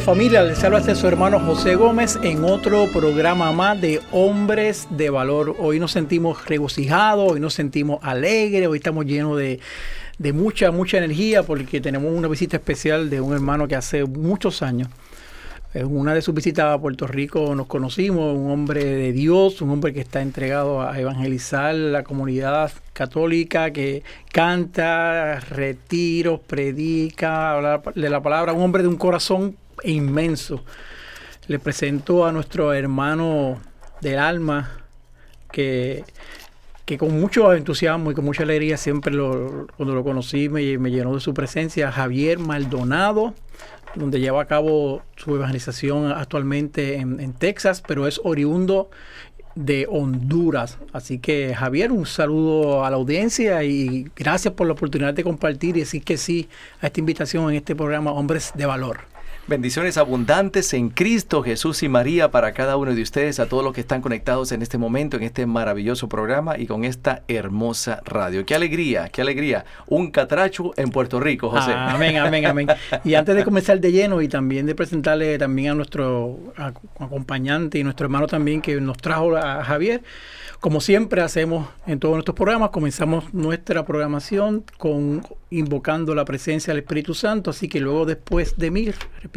Familia, les habla este su hermano José Gómez en otro programa más de Hombres de Valor. Hoy nos sentimos regocijados, hoy nos sentimos alegres, hoy estamos llenos de, de mucha, mucha energía porque tenemos una visita especial de un hermano que hace muchos años, en una de sus visitas a Puerto Rico nos conocimos, un hombre de Dios, un hombre que está entregado a evangelizar la comunidad católica, que canta, retiros, predica, habla de la palabra, un hombre de un corazón inmenso. Le presento a nuestro hermano del alma, que, que con mucho entusiasmo y con mucha alegría siempre lo- cuando lo conocí me, llenó de su presencia, Javier Maldonado, donde lleva a cabo su evangelización actualmente en, en Texas, pero es oriundo de Honduras. Así que Javier, un saludo a la audiencia y gracias por la oportunidad de compartir y decir que sí a esta invitación en este programa Hombres de Valor. Bendiciones abundantes en Cristo, Jesús y María para cada uno de ustedes, a todos los que están conectados en este momento, en este maravilloso programa y con esta hermosa radio. Qué alegría, qué alegría. Un catracho en Puerto Rico, José. Amén, amén, amén. Y antes de comenzar de lleno y también de presentarle también a nuestro ac- acompañante y nuestro hermano también que nos trajo a Javier, como siempre hacemos en todos nuestros programas, comenzamos nuestra programación con invocando la presencia del Espíritu Santo, así que luego después de mí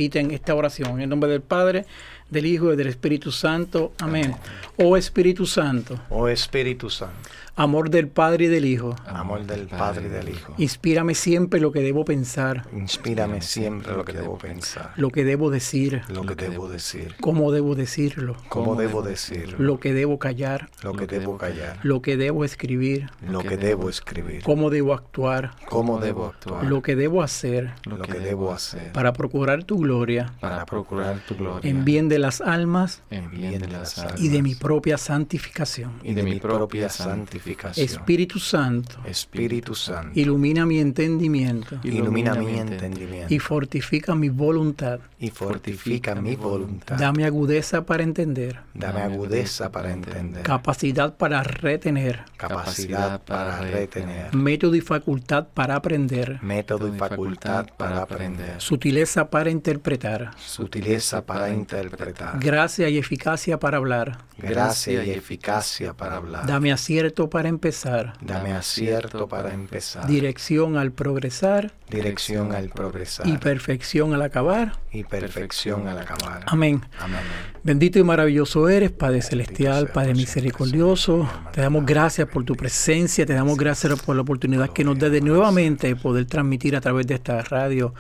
repiten esta oración. En nombre del Padre, del Hijo y del Espíritu Santo. Amén. Oh Espíritu Santo, Oh Espíritu Santo, amor del Padre y del Hijo, amor del Padre y del Hijo, inspírame siempre lo que debo pensar, inspírame siempre lo que debo pensar, lo que debo decir, lo que debo decir, cómo debo decirlo, cómo debo decirlo, lo que debo callar, lo que debo callar, lo que debo escribir, lo que debo escribir, cómo debo actuar, cómo debo actuar, lo que debo hacer lo que debo hacer, para procurar tu gloria para procurar tu gloria en bien de las almas en bien de las almas. y de mi propia santificación. y de mi propia santificación. Espíritu Santo, Espíritu Santo, ilumina mi entendimiento ilumina mi entendimiento. y fortifica mi voluntad. y fortifica mi voluntad. Dame agudeza para entender, Dame agudeza para entender, capacidad para retener, capacidad para retener, método y facultad para aprender, método y facultad para aprender, sutileza para interpretar, sutileza para interpretar, gracia y eficacia para hablar. gracia y eficacia para hablar. Dame acierto para empezar, Dame acierto para empezar, dirección al progresar dirección al progresar y perfección al acabar. y perfección al acabar. Amén. Amén. Bendito y maravilloso eres, Padre Celestial, Padre misericordioso. Te damos gracias por tu presencia, te damos gracias por la oportunidad que nos da de nuevamente poder transmitir a través de esta radio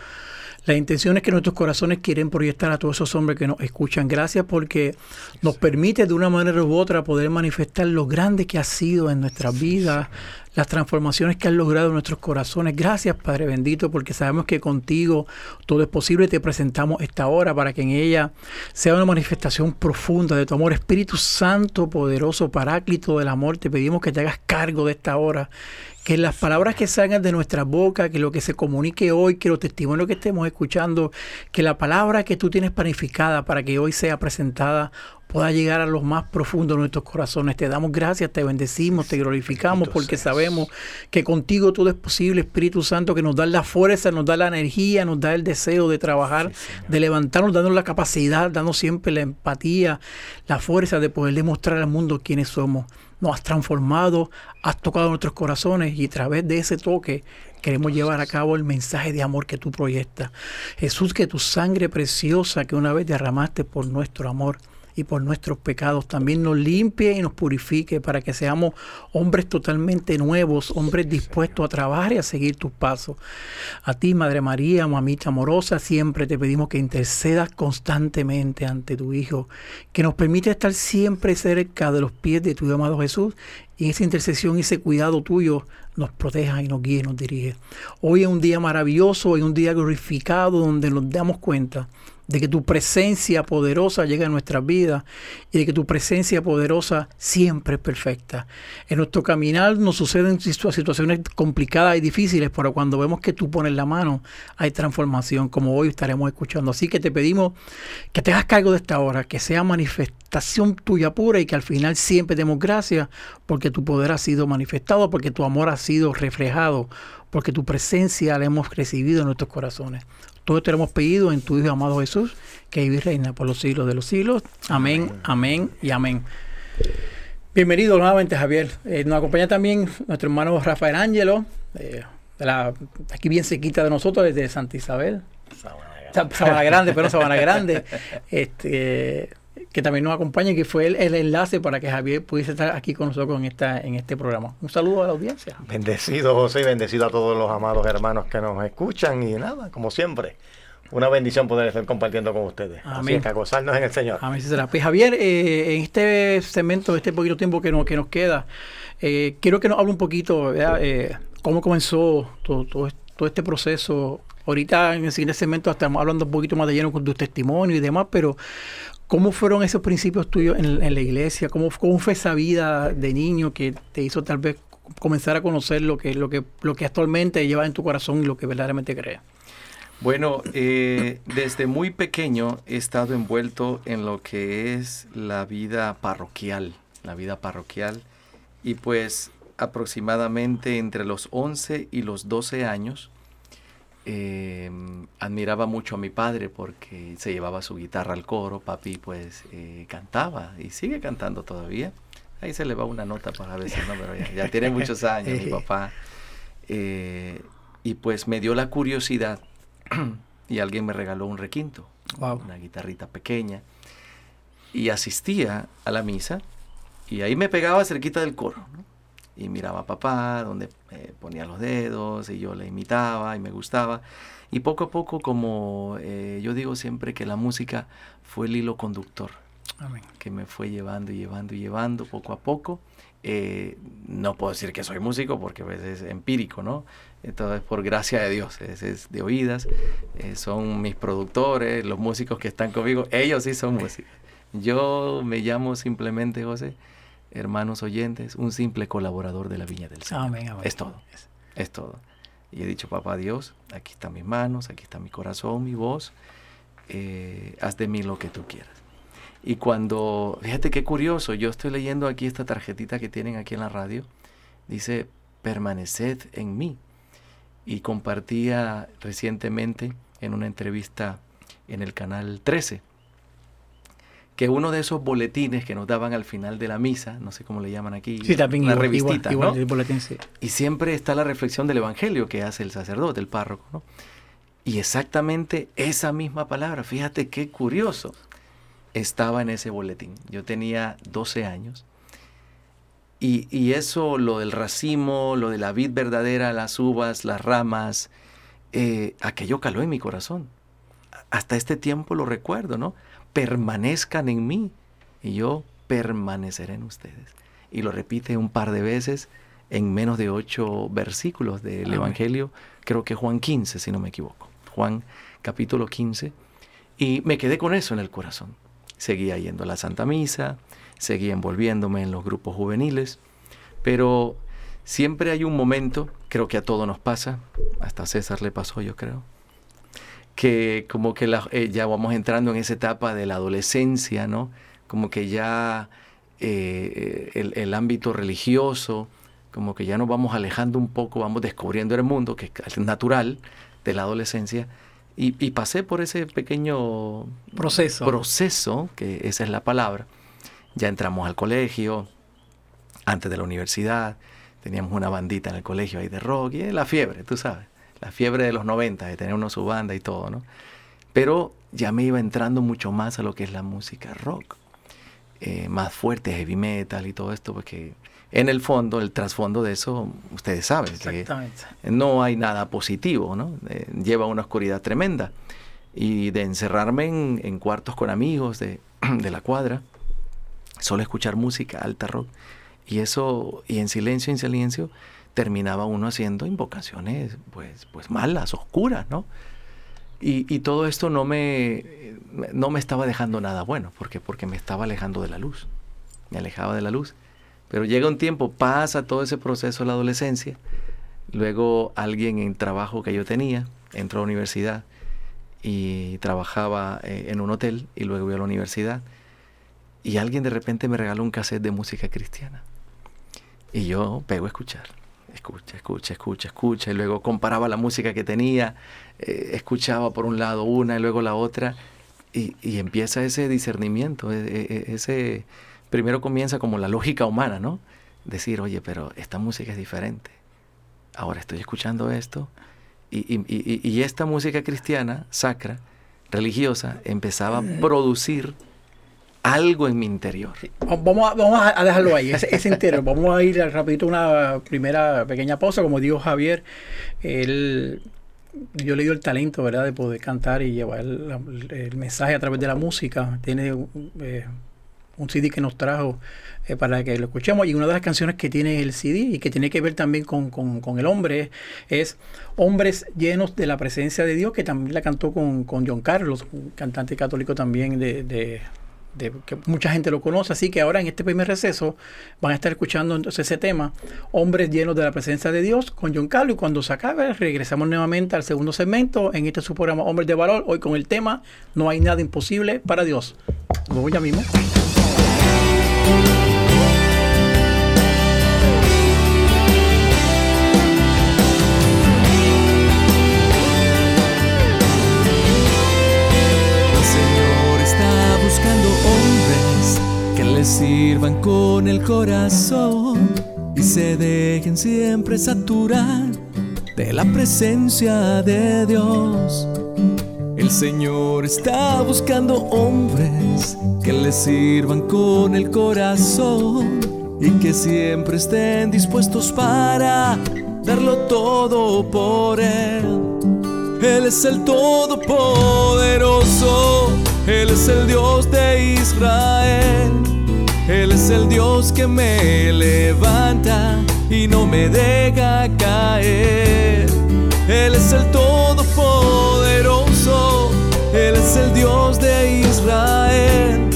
las intenciones que nuestros corazones quieren proyectar a todos esos hombres que nos escuchan. Gracias porque nos permite de una manera u otra poder manifestar lo grande que ha sido en nuestras vidas, las transformaciones que han logrado en nuestros corazones. Gracias, Padre bendito, porque sabemos que contigo todo es posible. Te presentamos esta hora para que en ella sea una manifestación profunda de tu amor. Espíritu Santo, poderoso, paráclito del amor, te pedimos que te hagas cargo de esta hora. Que las palabras que salgan de nuestra boca, que lo que se comunique hoy, que los testimonios que estemos escuchando, que la palabra que tú tienes planificada para que hoy sea presentada pueda llegar a los más profundos de nuestros corazones. Te damos gracias, te bendecimos, te glorificamos porque seas. sabemos que contigo todo es posible, Espíritu Santo, que nos da la fuerza, nos da la energía, nos da el deseo de trabajar, de levantarnos, dándonos la capacidad, dando siempre la empatía, la fuerza de poder demostrar al mundo quiénes somos. Nos has transformado, has tocado nuestros corazones y a través de ese toque queremos llevar a cabo el mensaje de amor que tú proyectas. Jesús, que tu sangre preciosa que una vez derramaste por nuestro amor y por nuestros pecados también nos limpie y nos purifique para que seamos hombres totalmente nuevos, hombres dispuestos a trabajar y a seguir tus pasos. A ti, Madre María, mamita amorosa, siempre te pedimos que intercedas constantemente ante tu Hijo, que nos permite estar siempre cerca de los pies de tu amado Jesús y y esa intercesión y ese cuidado tuyo nos proteja y nos guíe y nos dirige. Hoy es un día maravilloso, hoy es un día glorificado donde nos damos cuenta de que tu presencia poderosa llega a nuestras vidas y de que tu presencia poderosa siempre es perfecta. En nuestro caminar nos suceden situaciones complicadas y difíciles, pero cuando vemos que tú pones la mano, hay transformación, como hoy estaremos escuchando. Así que te pedimos que te hagas cargo de esta hora, que sea manifestación tuya pura y que al final siempre demos gracias porque tu poder ha sido manifestado, porque tu amor ha sido reflejado, porque tu presencia la hemos recibido en nuestros corazones. Todo esto lo hemos pedido en tu Hijo amado Jesús, que vive y reina por los siglos de los siglos. Amén, amén, y amén. Bienvenido nuevamente, Javier. Eh, nos acompaña también nuestro hermano Rafael Ángelo, eh, de la, aquí bien cerquita de nosotros, desde Santa Isabel. Sabana Grande, pero Sabana Grande. Este, que también nos acompaña y que fue el, el, enlace para que Javier pudiese estar aquí con nosotros en, esta, en este programa. Un saludo a la audiencia. Bendecido José y bendecido a todos los amados hermanos que nos escuchan y nada, como siempre. Una bendición poder estar compartiendo con ustedes. Amén. Así que a gozarnos en el Señor. Amén. Será. Pues Javier, eh, en este segmento, este poquito tiempo que nos, que nos queda, eh, quiero que nos hable un poquito, eh, cómo comenzó todo, todo, todo este proceso Ahorita en el siguiente segmento estamos hablando un poquito más de lleno con tu testimonio y demás, pero ¿cómo fueron esos principios tuyos en, la iglesia? ¿Cómo, ¿Cómo, fue esa vida de niño que te hizo tal vez comenzar a conocer lo que, lo que, actualmente llevas en tu corazón y lo que verdaderamente crees? Bueno, eh, desde muy pequeño he estado envuelto en lo que es la vida parroquial, la vida parroquial, y pues aproximadamente entre los 11 y los 12 años eh, admiraba mucho a mi padre porque se llevaba su guitarra al coro, papi pues eh, cantaba y sigue cantando todavía. Ahí se le va una nota para veces, ¿no? Pero ya, tiene muchos años mi papá. Eh, y pues me dio la curiosidad y alguien me regaló un requinto, una guitarrita pequeña. Y asistía a la misa y ahí me pegaba cerquita del coro, ¿no? Y miraba a papá, donde eh, ponía los dedos y yo le imitaba y me gustaba. Y poco a poco, como eh, yo digo siempre que la música fue el hilo conductor, que me fue llevando y llevando y llevando poco a poco. Eh, no puedo decir que soy músico porque pues, es empírico, ¿no? Entonces, por gracia de Dios, es, es de oídas, son mis productores, los músicos que están conmigo, ellos sí son músicos. Yo me llamo simplemente José hermanos oyentes, un simple colaborador de la Viña del Señor. Es todo, es, todo. Y he dicho, papá Dios, aquí están mis manos, aquí está mi corazón, mi voz, eh, haz de mí lo que tú quieras. Y cuando, fíjate qué curioso, yo estoy leyendo aquí esta tarjetita que tienen aquí en la radio, dice, permaneced en mí. Y compartía recientemente en una entrevista en el canal 13 que uno de esos boletines que nos daban al final de la misa, no sé cómo le llaman aquí, sí, también la revistita, ¿no? Y siempre está la reflexión del evangelio que hace el sacerdote, el párroco, ¿no? Y exactamente esa misma palabra, fíjate qué curioso, estaba en ese boletín. Yo tenía 12 años y, y eso, lo del racimo, lo de la vid verdadera, las uvas, las ramas, eh, aquello caló en mi corazón. Hasta este tiempo lo recuerdo, ¿no? Permanezcan en mí y yo permaneceré en ustedes. Y lo repite un par de veces en menos de ocho versículos del Evangelio, creo que Juan 15, si no me equivoco. Juan capítulo 15. Y me quedé con eso en el corazón. Seguía yendo a la Santa Misa, seguía envolviéndome en los grupos juveniles, pero siempre hay un momento, creo que a todos nos pasa, hasta a César le pasó yo creo, que como que eh, ya vamos entrando en esa etapa de la adolescencia, ¿no? Como que ya eh, el, ámbito religioso, como que ya nos vamos alejando un poco, vamos descubriendo el mundo, que es natural de la adolescencia. Y, y pasé por ese pequeño proceso. proceso, que esa es la palabra. Ya entramos al colegio, antes de la universidad, teníamos una bandita en el colegio ahí de rock, y la fiebre, tú sabes la fiebre de los 90, de tener uno su banda y todo, ¿no? Pero ya me iba entrando mucho más a lo que es la música rock, eh, más fuerte, heavy metal y todo esto, porque en el fondo, el trasfondo de eso, ustedes saben, que no hay nada positivo, ¿no? Eh, lleva una oscuridad tremenda. Y de encerrarme en, cuartos con amigos de, de la cuadra, solo escuchar música, alta rock, Y eso, y en silencio, en silencio, terminaba uno haciendo invocaciones, pues, pues malas, oscuras, ¿no? Y, y, todo esto no me, no me estaba dejando nada bueno, porque, porque me estaba alejando de la luz, me alejaba de la luz. Pero llega un tiempo, pasa todo ese proceso de la adolescencia, luego alguien en trabajo que yo tenía, entró a la universidad y trabajaba eh, en un hotel y luego voy a la universidad y alguien de repente me regaló un cassette de música cristiana. Y yo pego a escuchar, escucha, escucha, escucha, escucha, y luego comparaba la música que tenía, eh, escuchaba por un lado una y luego la otra, y, y empieza ese discernimiento, e, e, e, ese, primero comienza como la lógica humana, ¿no? Decir, oye, pero esta música es diferente. Ahora estoy escuchando esto, y, y, y esta música cristiana, sacra, religiosa, empezaba a producir algo en mi interior. Vamos a, vamos a dejarlo ahí, ese, ese interior. Vamos a ir rapidito a una primera pequeña pausa. Como dijo Javier, él, yo le dio el talento, ¿verdad?, de poder cantar y llevar el, el mensaje a través de la música. Tiene eh, un CD que nos trajo eh, para que lo escuchemos y una de las canciones que tiene el CD y que tiene que ver también con, con, con, el hombre es Hombres llenos de la presencia de Dios, que también la cantó con, con John Carlos, un cantante católico también de, de que mucha gente lo conoce, así que ahora en este primer receso van a estar escuchando entonces ese tema, Hombres llenos de la presencia de Dios, con John Carlos, y cuando se acabe regresamos nuevamente al segundo segmento en este su programa Hombres de Valor, hoy con el tema No hay nada imposible para Dios. Nos vemos ya mismo. Sirvan con el corazón y se dejen siempre saturar de la presencia de Dios. El Señor está buscando hombres que le sirvan con el corazón y que siempre estén dispuestos para darlo todo por Él. Él es el Todopoderoso él es el Dios de Israel. Él es el Dios que me levanta y no me deja caer. Él es el Todopoderoso. Él es el Dios de Israel.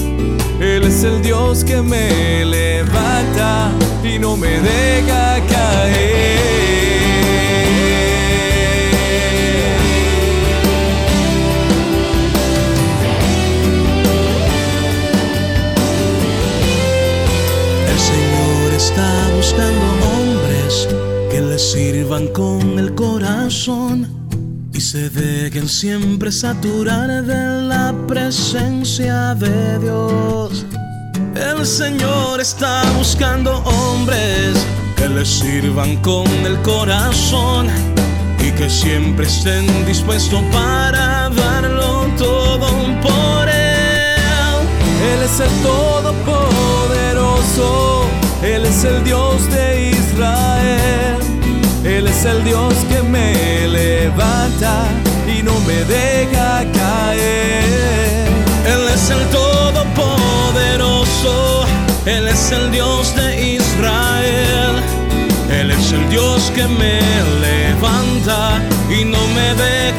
Él es el Dios que me levanta y no me deja caer. Está buscando hombres que le sirvan con el corazón y se dejen siempre saturar de la presencia de Dios. El Señor está buscando hombres que le sirvan con el corazón y que siempre estén dispuestos para darlo todo por Él. Él es el Todopoderoso. Él es el Dios de Israel. Él es el Dios que me levanta y no me deja caer. Él es el Todopoderoso. Él es el Dios de Israel. Él es el Dios que me levanta y no me deja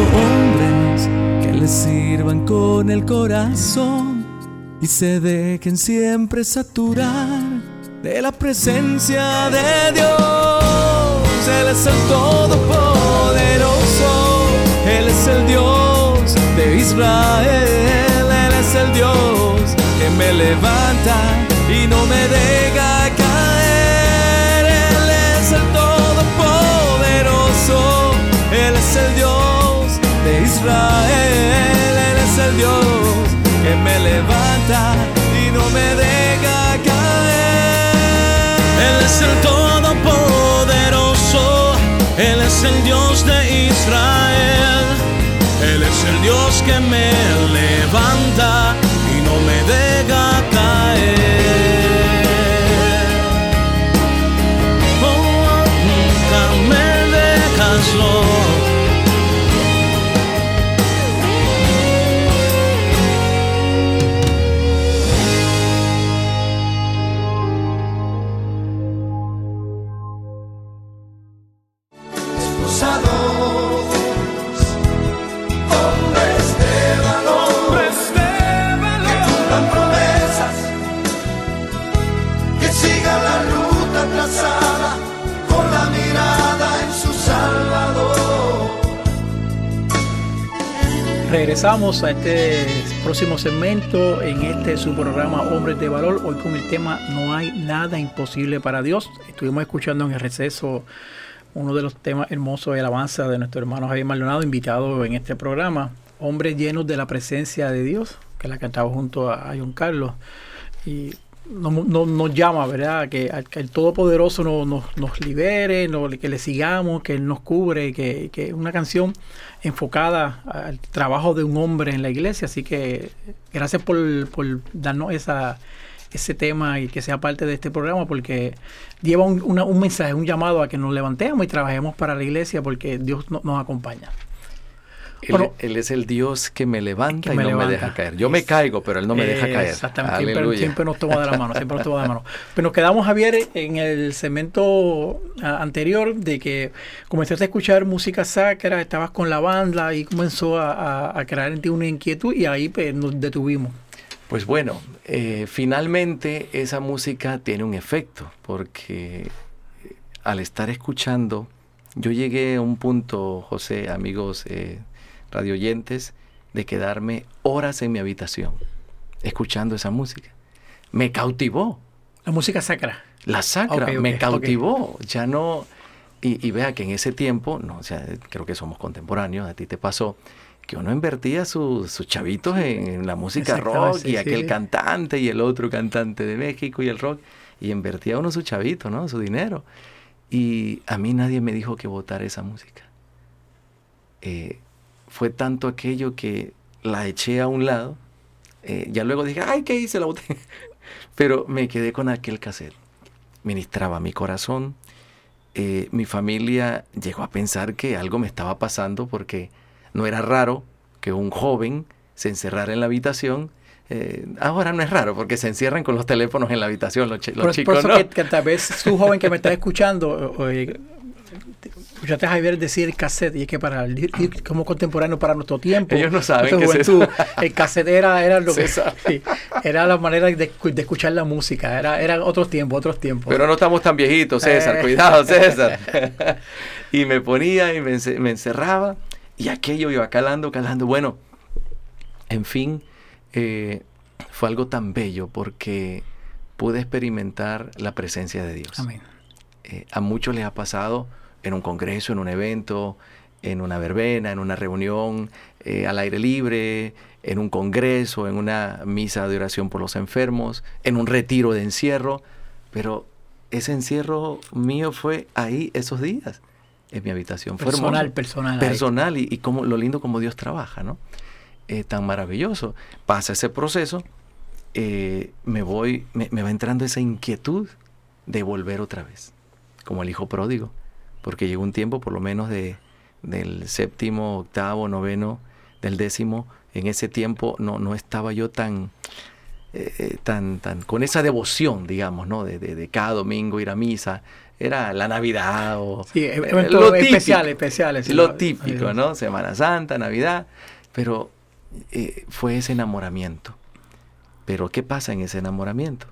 hombres que le sirvan con el corazón y se dejen siempre saturar de la presencia de Dios. Él es el Todopoderoso, Él es el Dios de Israel, Él es el Dios que me levanta y no me deja Israel, Él es el Dios que me levanta y no me deja caer. Él es el Todopoderoso, Él es el Dios de Israel, Él es el Dios que me levanta y no me deja caer. Oh, nunca me dejas. Regresamos a este próximo segmento en este su programa Hombres de Valor. Hoy con el tema No hay nada imposible para Dios. Estuvimos escuchando en el receso uno de los temas hermosos de alabanza de nuestro hermano Javier Maldonado, invitado en este programa. Hombres llenos de la presencia de Dios, que la cantaba junto a John Carlos. Y nos, nos- nos llama, ¿verdad? Que, el Todopoderoso nos, nos, nos libere, que le sigamos, que Él nos cubre, que, que una canción enfocada al trabajo de un hombre en la iglesia. Así que gracias por, por darnos esa, ese tema y que sea parte de este programa porque lleva un, un mensaje, un llamado a que nos levantemos y trabajemos para la iglesia porque Dios no- nos acompaña. Él, Bueno, él es el Dios que me levanta que y no levanta. me deja caer. Yo me caigo, pero Él no me deja caer. Exactamente, siempre, nos toma de la mano, siempre nos toma de la mano. Pero nos quedamos, Javier, en el segmento ah, anterior de que comenzaste a escuchar música sacra, estabas con la banda y comenzó a, a- a crear en ti una inquietud y ahí pues, nos detuvimos. Pues bueno, eh, finalmente esa música tiene un efecto, porque eh, al estar escuchando, yo llegué a un punto, José, amigos eh, radioyentes, de quedarme horas en mi habitación escuchando esa música. Me cautivó. La música sacra. La sacra me cautivó. Ya no. Y, y vea que en ese tiempo, no, o sea, creo que somos contemporáneos, a ti te pasó, que uno invertía su- sus chavitos en, en la música rock sí, y aquel sí. cantante y el otro cantante de México y el rock, y invertía uno su chavito, ¿no? Su dinero. Y a mí nadie me dijo que votara esa música. Eh, fue tanto aquello que la eché a un lado. eh, ya luego dije, ay, ¿qué hice? La boté. Pero me quedé con aquel cassette. Ministraba mi corazón. Eh, mi familia llegó a pensar que algo me estaba pasando porque no era raro que un joven se encerrara en la habitación. Eh, ahora no es raro porque se encierran con los teléfonos en la habitación los, chi- los Por, por chicos. eso ¿no? que, que tal vez tú, joven que me estás escuchando, eh, escuchaste a Javier decir cassette, y es que para el, como contemporáneo para nuestro tiempo, Ellos no saben qué es el cassette era, era lo que César. sí, era la manera de, de escuchar la música, era, era otros tiempos, otros tiempos. Pero no estamos tan viejitos, César. Eh. Cuidado, César. y me ponía y me, ence- me encerraba. Y aquello iba calando, calando. Bueno, en fin, eh, fue algo tan bello porque pude experimentar la presencia de Dios. Amén. Eh, a muchos les ha pasado en un congreso, en un evento, en una verbena, en una reunión, eh, al aire libre, en un congreso, en una misa de oración por los enfermos, en un retiro de encierro, pero ese encierro mío fue ahí esos días, en mi habitación. Personal, personal. Personal y, y como, lo lindo como Dios trabaja, ¿no? Eh, tan maravilloso. Pasa ese proceso, eh, me voy, me, me va entrando esa inquietud de volver otra vez, como el hijo pródigo, porque llegó un tiempo, por lo menos de, del séptimo, octavo, noveno, del décimo, en ese tiempo no, no estaba yo tan, eh, eh, tan, tan, con esa devoción, digamos, ¿no? De, de- de cada domingo ir a misa, era la Navidad o Sí, eh, lo especiales. sí, Lo típico, ¿no? Semana Santa, Navidad, pero eh, fue ese enamoramiento. Pero ¿qué pasa en ese enamoramiento?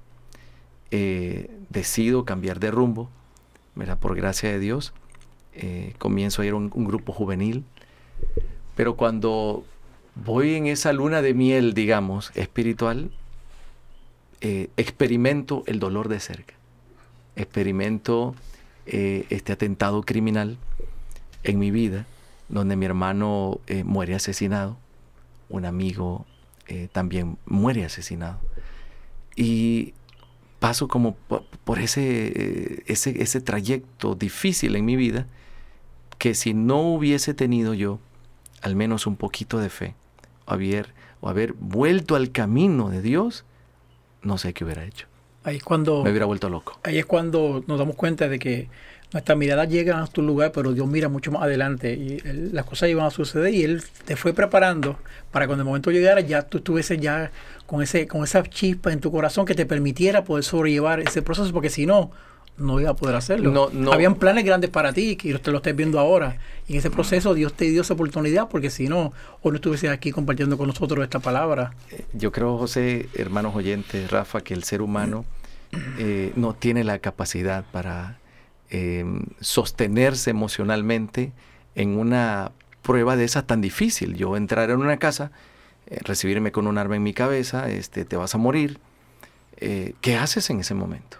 Decido cambiar de rumbo, ¿verdad? Por gracia de Dios. Eh, comienzo a ir a un, grupo juvenil. Pero cuando voy en esa luna de miel, digamos, espiritual, eh, experimento el dolor de cerca. Experimento eh, este atentado criminal en mi vida, donde mi hermano muere asesinado, un amigo también muere asesinado. Y paso como po- por ese, ese, ese trayecto difícil en mi vida, que si no hubiese tenido yo al menos un poquito de fe, o haber, o haber vuelto al camino de Dios, no sé qué hubiera hecho. Ahí es cuando Me hubiera vuelto loco. ahí es cuando nos damos cuenta de que nuestra mirada llega a tu lugar, pero Dios mira mucho más adelante y él- las cosas iban a suceder y Él te fue preparando para cuando el momento llegara ya tú estuvieses ya con ese con esa chispa en tu corazón que te permitiera poder sobrellevar ese proceso, porque si no, no iba a poder hacerlo. No, no. Habían planes grandes para ti, que usted lo estés viendo ahora. Y en ese proceso Dios te dio esa oportunidad, porque si no, o no estuviese aquí compartiendo con nosotros esta palabra. Eh, Yo creo, José, hermanos oyentes, Rafa, que el ser humano eh, no tiene la capacidad para eh, sostenerse emocionalmente en una prueba de esa tan difícil. Yo entrar en una casa, eh, recibirme con un arma en mi cabeza, este, te vas a morir. Eh, ¿Qué haces en ese momento?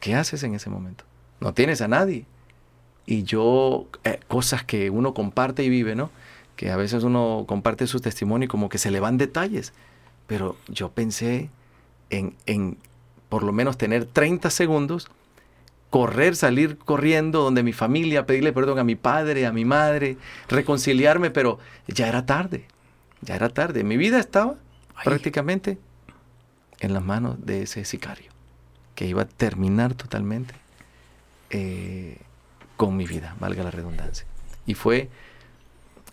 ¿Qué haces en ese momento? No tienes a nadie. Y yo, eh, cosas que uno comparte y vive, ¿no? Que a veces uno comparte su testimonio y como que se le van detalles. Pero yo pensé en, en por lo menos tener 30 segundos, correr, salir corriendo donde mi familia, pedirle perdón a mi padre, a mi madre, reconciliarme, pero ya era tarde. Ya era tarde. Mi vida estaba prácticamente en las manos de ese sicario, que iba a terminar totalmente eh, con mi vida, valga la redundancia. Y fue,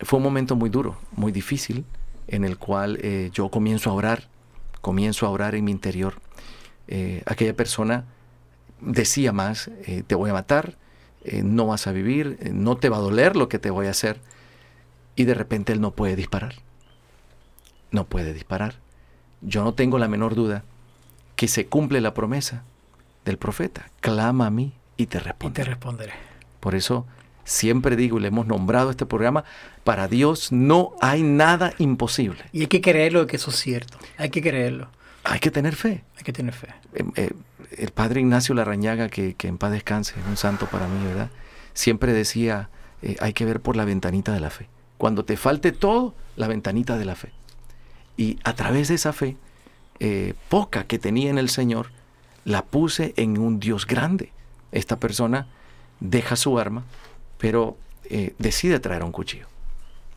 fue un momento muy duro, muy difícil, en el cual eh, yo comienzo a orar, comienzo a orar en mi interior. Eh, aquella persona decía más, te voy a matar, no vas a vivir, no te va a doler lo que te voy a hacer. Y de repente él no puede disparar. No puede disparar. Yo no tengo la menor duda que se cumple la promesa del profeta. Clama a mí y te Y te responderé. responderé. Por eso siempre digo y le hemos nombrado este programa, para Dios no hay nada imposible. Y hay que creerlo de que eso es cierto. Hay que creerlo. Hay que tener fe. Hay que tener fe. Eh, eh, el padre Ignacio Larrañaga, que, que en paz descanse, es un santo para mí, ¿verdad? Siempre decía, eh, hay que ver por la ventanita de la fe. Cuando te falte todo, la ventanita de la fe. Y a través de esa fe, eh, poca que tenía en el Señor, la puse en un Dios grande. Esta persona deja su arma, pero eh, decide traer un cuchillo.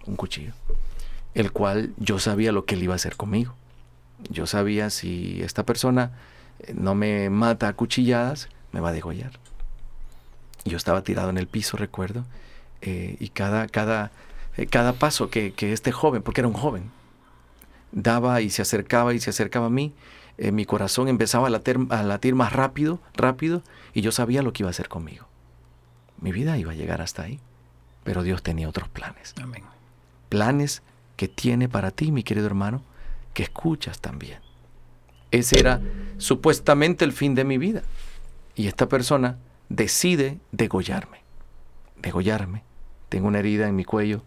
Un cuchillo. El cual yo sabía lo que él iba a hacer conmigo. Yo sabía si esta persona eh, no me mata a cuchilladas, me va a degollar. Yo estaba tirado en el piso, recuerdo, eh, y cada, cada, cada paso que, que este joven, porque era un joven, daba y se acercaba y se acercaba a mí, eh, mi corazón empezaba a latir, a latir más rápido, rápido, y yo sabía lo que iba a hacer conmigo. Mi vida iba a llegar hasta ahí, pero Dios tenía otros planes. Amén. Planes que tiene para ti, mi querido hermano, que escuchas también. Ese era supuestamente el fin de mi vida. Y esta persona decide degollarme. Degollarme. Tengo una herida en mi cuello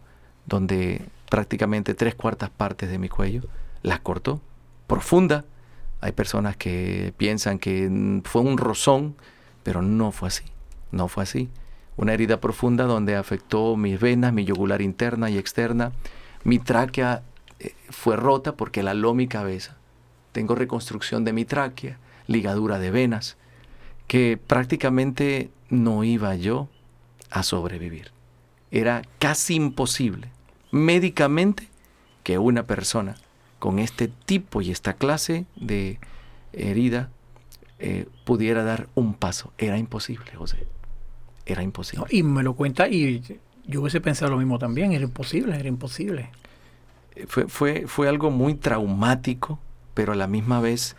donde prácticamente tres cuartas partes de mi cuello las cortó. Profunda. Hay personas que piensan que mm, fue un rozón, pero no fue así. No fue así. Una herida profunda donde afectó mis venas, mi yugular interna y externa. Mi tráquea eh, fue rota porque la mi cabeza. Tengo reconstrucción de mi tráquea, ligadura de venas, que prácticamente no iba yo a sobrevivir. Era casi imposible, médicamente, que una persona con este tipo y esta clase de herida eh, pudiera dar un paso. Era imposible, José. Era imposible. No, y me lo cuenta y yo hubiese pensado lo mismo también. Era imposible, era imposible. fue, fue, fue algo muy traumático, pero a la misma vez,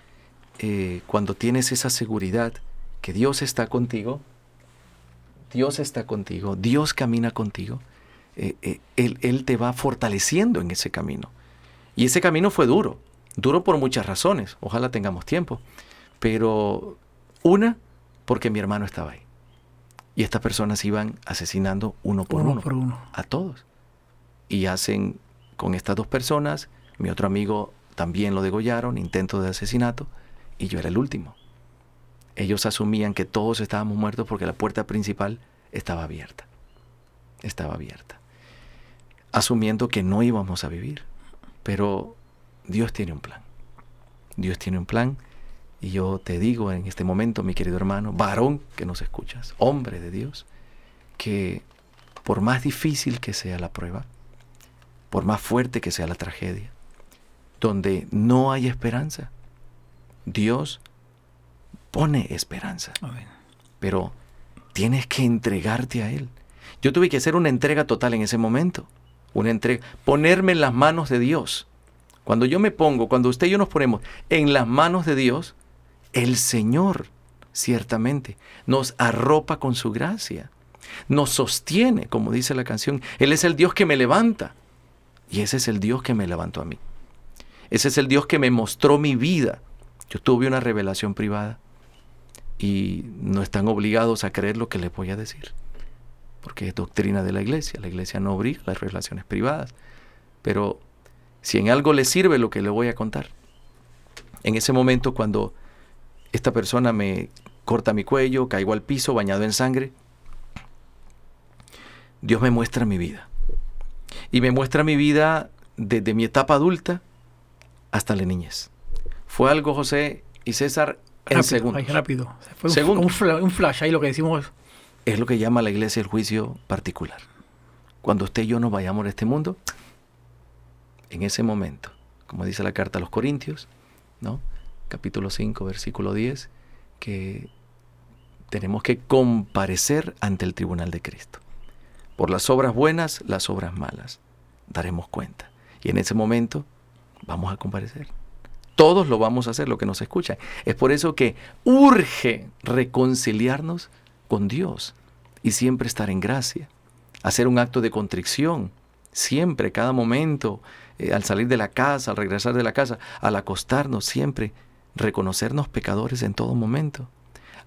eh, cuando tienes esa seguridad que Dios está contigo, Dios está contigo, Dios camina contigo, eh, eh, él, él te va fortaleciendo en ese camino. Y ese camino fue duro, duro por muchas razones, ojalá tengamos tiempo, pero una, porque mi hermano estaba ahí. Y estas personas iban asesinando uno por Uno uno, por uno. a todos. Y hacen con estas dos personas, mi otro amigo también lo degollaron, intento de asesinato, y yo era el último. Ellos asumían que todos estábamos muertos porque la puerta principal estaba abierta. Estaba abierta. Asumiendo que no íbamos a vivir. Pero Dios tiene un plan. Dios tiene un plan. Y yo te digo en este momento, mi querido hermano, varón que nos escuchas, hombre de Dios, que por más difícil que sea la prueba, por más fuerte que sea la tragedia, donde no hay esperanza, Dios pone esperanza. Amén. Pero tienes que entregarte a Él. Yo tuve que hacer una entrega total en ese momento. Una entrega, ponerme en las manos de Dios. Cuando yo me pongo, cuando usted y yo nos ponemos en las manos de Dios, el Señor ciertamente. Nos arropa con su gracia. Nos sostiene, como dice la canción. Él es el Dios que me levanta. Y ese es el Dios que me levantó a mí. Ese es el Dios que me mostró mi vida. Yo tuve una revelación privada y no están obligados a creer lo que les voy a decir, porque es doctrina de la iglesia. La iglesia no obliga las revelaciones privadas. Pero si en algo le sirve lo que le voy a contar, en ese momento cuando esta persona me corta mi cuello, caigo al piso bañado en sangre, Dios me muestra mi vida. Y me muestra mi vida desde mi etapa adulta hasta la niñez. Fue algo, José y César, en rápido, segundos. ay, rápido. Fue un, un flash ahí lo que decimos. Es lo que llama la iglesia el juicio particular. Cuando usted y yo nos vayamos de este mundo, en ese momento, como dice la carta a los Corintios, ¿no? capítulo 5, versículo 10, que tenemos que comparecer ante el tribunal de Cristo. Por las obras buenas, las obras malas. Daremos cuenta. Y en ese momento vamos a comparecer. Todos lo vamos a hacer, lo que nos escuchan. Es por eso que urge reconciliarnos con Dios y siempre estar en gracia. Hacer un acto de contrición, siempre, cada momento, eh, al salir de la casa, al regresar de la casa, al acostarnos, siempre, reconocernos pecadores en todo momento.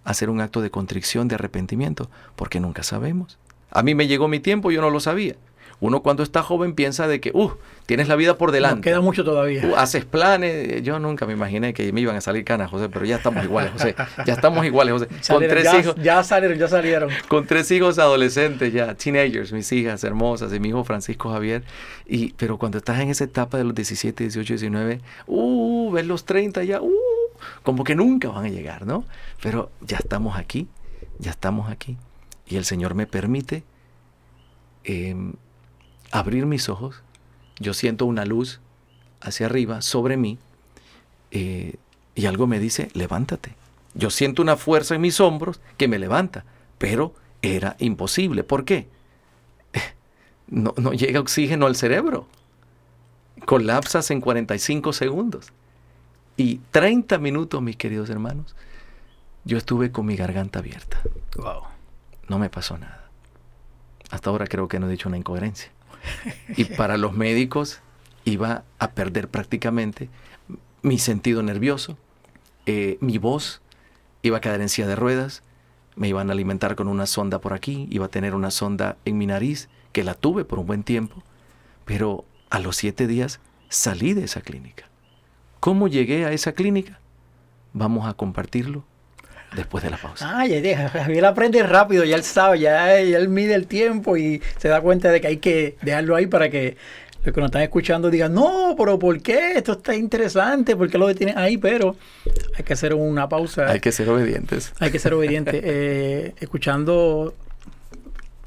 Hacer un acto de contrición, de arrepentimiento, porque nunca sabemos. A mí me llegó mi tiempo, yo no lo sabía. Uno cuando está joven piensa de que, uh, tienes la vida por Nos delante. queda mucho todavía. Tú haces planes. Yo nunca me imaginé que me iban a salir canas, José, pero ya estamos iguales, José. Ya estamos iguales, José. Con tres ya, hijos, ya salieron, ya salieron. con tres hijos adolescentes ya, teenagers, mis hijas hermosas y mi hijo Francisco Javier. Y, pero cuando estás en esa etapa de los 17, 18, 19, uh, ves los 30 ya, uh, como que nunca van a llegar, ¿no? Pero ya estamos aquí, ya estamos aquí. Y el Señor me permite em, abrir mis ojos. Yo siento una luz hacia arriba, sobre mí, eh, y algo me dice, levántate. Yo siento una fuerza en mis hombros que me levanta, pero era imposible. ¿Por qué? No, no llega oxígeno al cerebro. Colapsas en 45 segundos. Y 30 minutos, mis queridos hermanos, yo estuve con mi garganta abierta. Wow. No me pasó nada. Hasta ahora creo que no he dicho una incoherencia. Y para los médicos iba a perder prácticamente mi sentido nervioso, eh, mi voz iba a caer en silla de ruedas, me iban a alimentar con una sonda por aquí, iba a tener una sonda en mi nariz, que la tuve por un buen tiempo, pero a los siete días salí de esa clínica. ¿Cómo llegué a esa clínica? Vamos a compartirlo después de la pausa. Ah, ya Javier aprende rápido, ya él sabe, ya, ya él mide el tiempo y se da cuenta de que hay que dejarlo ahí para que los que nos están escuchando digan, no, pero ¿por qué? Esto está interesante, ¿por qué lo detienen ahí? Pero hay que hacer una pausa. Hay que ser obedientes. Hay que ser obediente. Eh, escuchando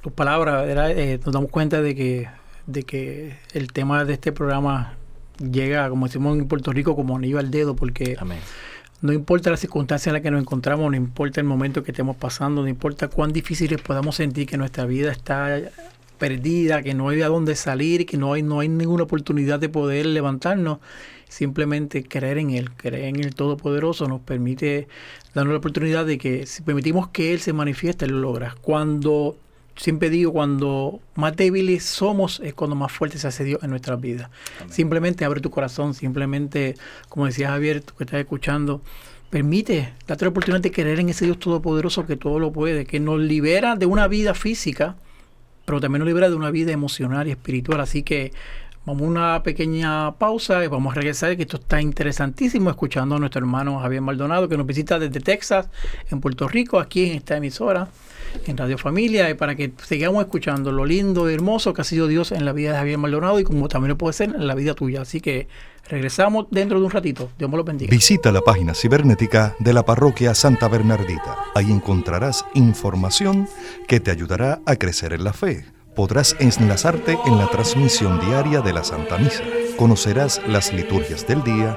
tus palabras. Eh, nos damos cuenta de que, de que el tema de este programa llega, como decimos en Puerto Rico, como anillo al dedo, porque Amén. No importa la circunstancia en la que nos encontramos, no importa el momento que estemos pasando, no importa cuán difíciles podamos sentir que nuestra vida está perdida, que no hay a dónde salir, que no hay, no hay ninguna oportunidad de poder levantarnos. Simplemente creer en Él, creer en el Todopoderoso nos permite darnos la oportunidad de que si permitimos que Él se manifieste, lo logra. Cuando, siempre digo, cuando más débiles somos es cuando más fuerte se hace Dios en nuestras vidas. Simplemente abre tu corazón, simplemente, como decía Javier, tú que estás escuchando, permite, date la oportunidad de creer en ese Dios Todopoderoso que todo lo puede, que nos libera de una vida física, pero también nos libera de una vida emocional y espiritual. Así que vamos a una pequeña pausa y vamos a regresar, que esto está interesantísimo, escuchando a nuestro hermano Javier Maldonado, que nos visita desde Texas, en Puerto Rico, aquí en esta emisora, en Radio Familia, y para que sigamos escuchando lo lindo y hermoso que ha sido Dios en la vida de Javier Maldonado y como también lo puede ser en la vida tuya. Así que regresamos dentro de un ratito. Dios me lo bendiga. Visita la página cibernética de la parroquia Santa Bernardita. Ahí encontrarás información que te ayudará a crecer en la fe. Podrás enlazarte en la transmisión diaria de la Santa Misa. Conocerás las liturgias del día,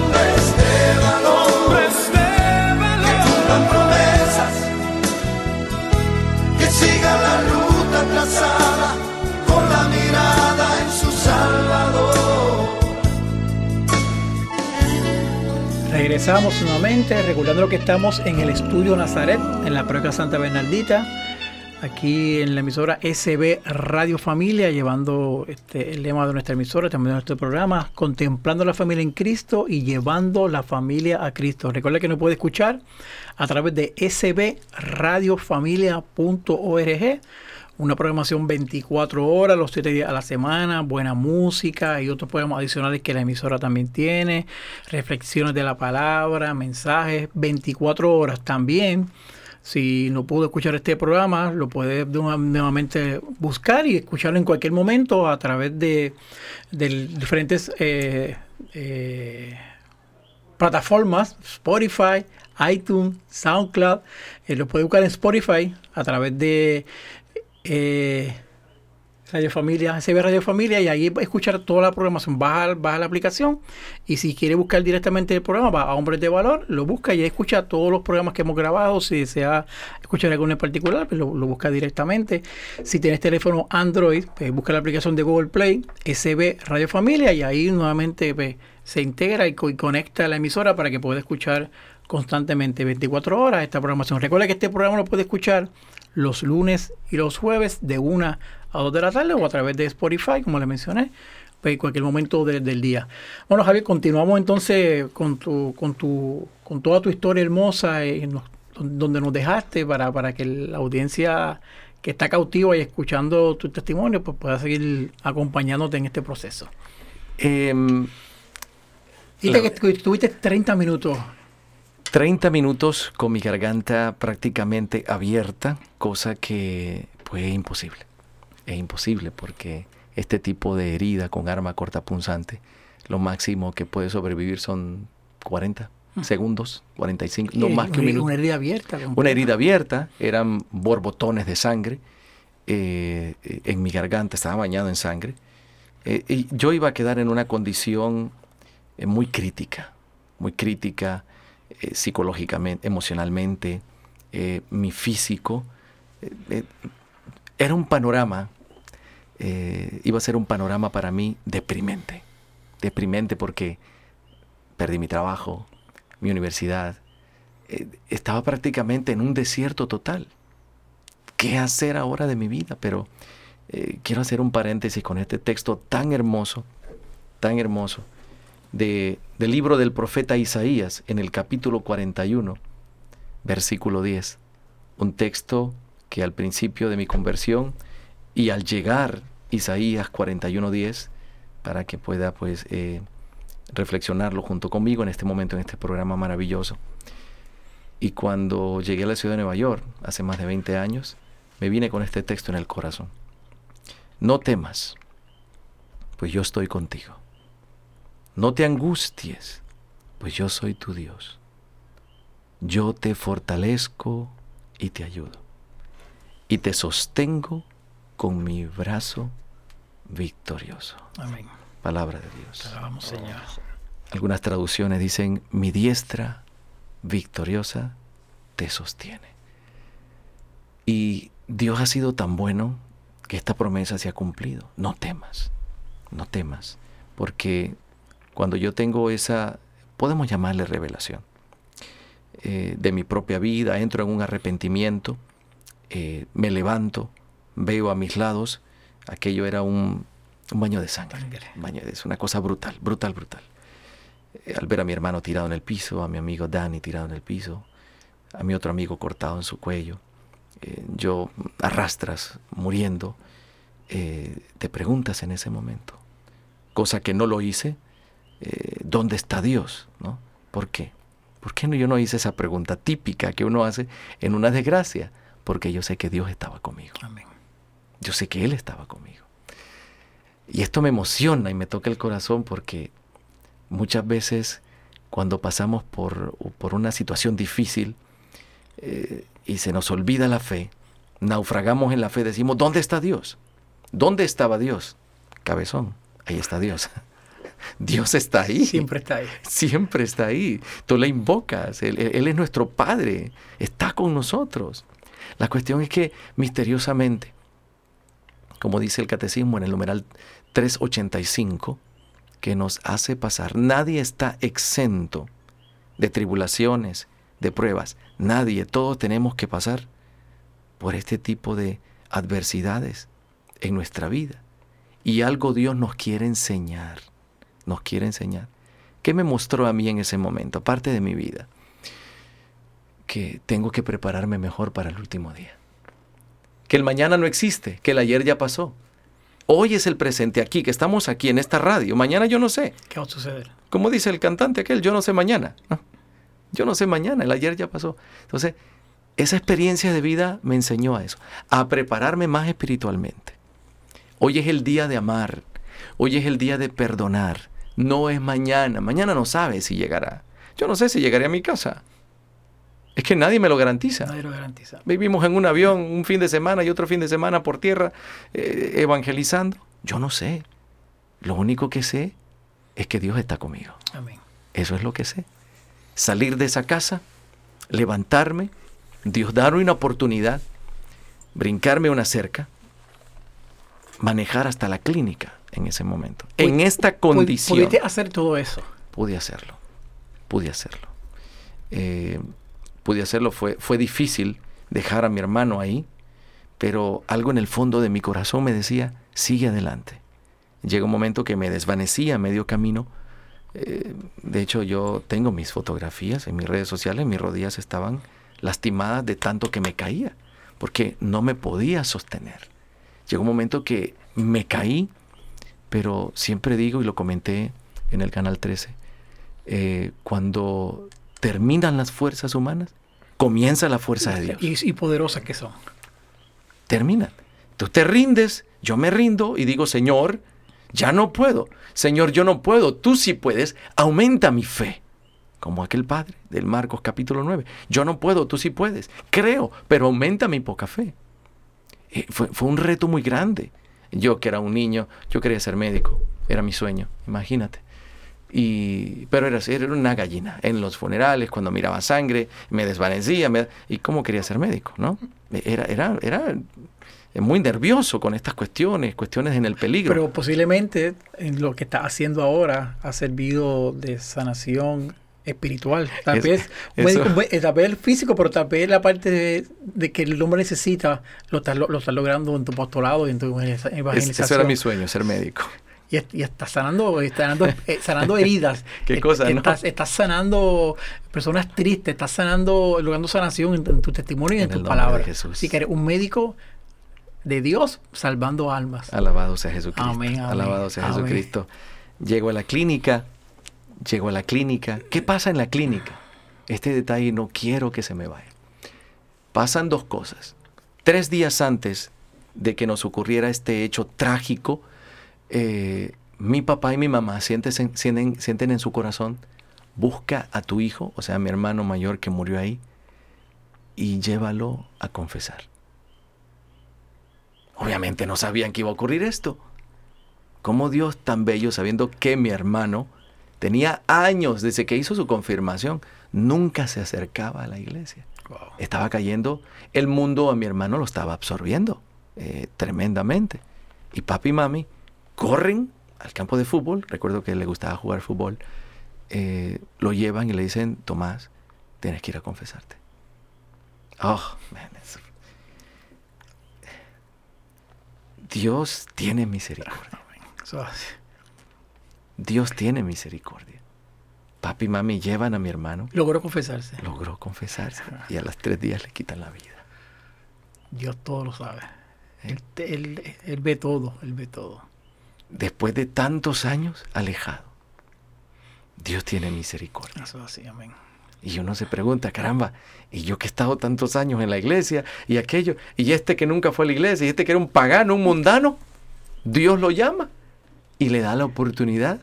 regresamos nuevamente, recordando que estamos en el estudio Nazaret, en la parroquia Santa Bernardita, aquí en la emisora SB Radio Familia, llevando este, el lema de nuestra emisora, también de nuestro programa, contemplando la familia en Cristo y llevando la familia a Cristo. Recuerda que nos puede escuchar a través de sbradiofamilia.org una programación 24 horas, los 7 días a la semana, buena música y otros programas adicionales que la emisora también tiene, reflexiones de la palabra, mensajes, 24 horas también. Si no pudo escuchar este programa, lo puede nuevamente buscar y escucharlo en cualquier momento a través de, diferentes eh, eh, plataformas, Spotify, iTunes, SoundCloud. Eh, lo puede buscar en Spotify a través de eh, Radio Familia, ve Radio Familia y ahí va a escuchar toda la programación. Baja, la aplicación y si quiere buscar directamente el programa, va a Hombres de Valor, lo busca y escucha todos los programas que hemos grabado. Si desea escuchar alguno en particular, pues lo, busca directamente. Si tienes teléfono Android, pues busca la aplicación de Google Play, SB Radio Familia y ahí nuevamente pues, se integra y, y conecta la emisora para que pueda escuchar constantemente 24 horas esta programación. Recuerda que este programa lo puede escuchar los lunes y los jueves de 1 a 2 de la tarde o a través de Spotify, como le mencioné, pues, en cualquier momento del día. Bueno, Javier, continuamos entonces con tu, con tu, con toda tu historia hermosa eh, donde nos dejaste para, para que la audiencia que está cautiva y escuchando tu testimonio, pues pueda seguir acompañándote en este proceso. Eh, que tuviste 30 minutos 30 minutos con mi garganta prácticamente abierta, cosa que pues es imposible. Es imposible porque este tipo de herida con arma corta punzante, lo máximo que puede sobrevivir son 40 mm. segundos, 45, no más que un minuto. Una herida abierta. Una herida abierta, eran borbotones de sangre eh, en mi garganta, estaba bañado en sangre. Eh, y yo iba a quedar en una condición eh, muy crítica, muy crítica eh, psicológicamente, emocionalmente, eh, mi físico. Eh, era un panorama, iba a ser un panorama para mí deprimente. Deprimente porque perdí mi trabajo, mi universidad. estaba prácticamente en un desierto total. ¿Qué hacer ahora de mi vida? Pero quiero hacer un paréntesis con este texto tan hermoso, tan hermoso del libro del profeta Isaías en el capítulo 41, versículo 10. Un texto que al principio de mi conversión y al llegar Isaías 41.10, para que pueda pues eh, reflexionarlo junto conmigo en este momento, en este programa maravilloso. Y cuando llegué a la ciudad de Nueva York, hace más de 20 años, me vine con este texto en el corazón. No temas, pues yo estoy contigo. No te angusties, pues yo soy tu Dios. Yo te fortalezco y te ayudo. Y te sostengo con mi brazo victorioso. Amén. Palabra de Dios. Alabamos, Señor. Algunas traducciones dicen, mi diestra victoriosa te sostiene. Y Dios ha sido tan bueno que esta promesa se ha cumplido. No temas, no temas, porque cuando yo tengo esa, podemos llamarle revelación, eh, de mi propia vida, entro en un arrepentimiento, eh, me levanto, veo a mis lados, aquello era un, baño de sangre, baño es una cosa brutal, brutal, brutal. Eh, al ver a mi hermano tirado en el piso, a mi amigo Danny tirado en el piso, a mi otro amigo cortado en su cuello, yo arrastras muriendo, te preguntas en ese momento, cosa que no lo hice, eh, ¿dónde está Dios? ¿no? ¿Por qué? ¿Por qué no, yo no hice esa pregunta típica que uno hace en una desgracia? Porque yo sé que Dios estaba conmigo. Amén. Yo sé que Él estaba conmigo. Y esto me emociona y me toca el corazón porque muchas veces cuando pasamos por, por una situación difícil eh, y se nos olvida la fe, naufragamos en la fe, decimos, ¿dónde está Dios? ¿Dónde estaba Dios? Cabezón, ahí está Dios. Dios está ahí. Siempre está ahí. Siempre está ahí. Tú le invocas. Él, es nuestro Padre. Está con nosotros. La cuestión es que misteriosamente, como dice el catecismo en el numeral 385, que nos hace pasar, nadie está exento de tribulaciones, de pruebas. Nadie, todos tenemos que pasar por este tipo de adversidades en nuestra vida. Y algo Dios nos quiere enseñar, nos quiere enseñar. ¿Qué me mostró a mí en ese momento, aparte de mi vida? Que tengo que prepararme mejor para el último día. Que el mañana no existe, que el ayer ya pasó. Hoy es el presente aquí, que estamos aquí en esta radio. Mañana yo no sé. ¿Qué va a suceder? Como dice el cantante aquel, yo no sé mañana. Yo no sé mañana, el ayer ya pasó. Entonces, esa experiencia de vida me enseñó a eso, a prepararme más espiritualmente. Hoy es el día de amar, hoy es el día de perdonar, no es mañana, mañana no sabe si llegará. Yo no sé si llegaré a mi casa. Es que nadie me lo garantiza. Nadie lo garantiza. Vivimos en un avión un fin de semana y otro fin de semana por tierra eh, evangelizando. Yo no sé. Lo único que sé es que Dios está conmigo. Amén. Eso es lo que sé. Salir de esa casa, levantarme, Dios darme una oportunidad, brincarme una cerca, manejar hasta la clínica en ese momento. en esta condición. ¿Pudiste hacer todo eso? Pude hacerlo. Pude hacerlo. Eh, pude hacerlo. Fue, fue difícil dejar a mi hermano ahí, pero algo en el fondo de mi corazón me decía, sigue adelante. Llega un momento que me desvanecía a medio camino. Eh, de hecho, yo tengo mis fotografías en mis redes sociales, mis rodillas estaban lastimadas de tanto que me caía, porque no me podía sostener. Llegó un momento que me caí, pero siempre digo, y lo comenté en el Canal 13, eh, cuando terminan las fuerzas humanas, comienza la fuerza de Dios. Y, y poderosas que son. Terminan. Tú te rindes, yo me rindo y digo, Señor, ya no puedo. Señor, yo no puedo. Tú sí puedes. Aumenta mi fe como aquel padre del Marcos capítulo 9. Yo no puedo, tú sí puedes. Creo, pero aumenta mi poca fe. Eh, fue, un reto muy grande. Yo que era un niño, yo quería ser médico, era mi sueño, imagínate. Y, pero era, era una gallina. En los funerales, cuando miraba sangre, me desvanecía. ¿Y cómo quería ser médico? ¿no? Era, era, era muy nervioso con estas cuestiones, cuestiones en el peligro. Pero posiblemente en lo que está haciendo ahora ha servido de sanación espiritual. Tal vez, el físico, pero tal vez la parte de, que el hombre necesita lo estás lo, logrando en tu postulado y en tu evangelización. Ese era mi sueño, ser médico. Y, y estás sanando, sanando, eh, sanando heridas. ¿Qué cosa, estás, estás, sanando personas tristes, estás sanando, logrando sanación en, tu testimonio y en, tus palabras. Así que eres un médico de Dios salvando almas. Alabado sea Jesucristo. Alabado sea Jesucristo. Llego a la clínica, Llego a la clínica. ¿Qué pasa en la clínica? Este detalle no quiero que se me vaya. Pasan dos cosas. Tres días antes de que nos ocurriera este hecho trágico, eh, mi papá y mi mamá sienten, sienten, sienten en su corazón, busca a tu hijo, o sea, a mi hermano mayor que murió ahí, y llévalo a confesar. Obviamente no sabían que iba a ocurrir esto. ¿Cómo Dios tan bello, sabiendo que mi hermano Tenía años desde que hizo su confirmación. Nunca se acercaba a la iglesia. Estaba cayendo, el mundo a mi hermano lo estaba absorbiendo eh, tremendamente. Y papi y mami corren al campo de fútbol, recuerdo que le gustaba jugar fútbol, eh, lo llevan y le dicen, Tomás, tienes que ir a confesarte. Oh, man, Dios tiene misericordia. Dios tiene misericordia. Papi y mami llevan a mi hermano. Logró confesarse. Logró confesarse. Y a los tres días le quitan la vida. Dios todo lo sabe. ¿Eh? Él, ve todo, él ve todo. Después de tantos años alejado, Dios tiene misericordia. Eso así, amén. Y uno se pregunta, caramba, y yo que he estado tantos años en la iglesia, y aquello, y este que nunca fue a la iglesia, y este que era un pagano, un mundano, Dios lo llama y le da la oportunidad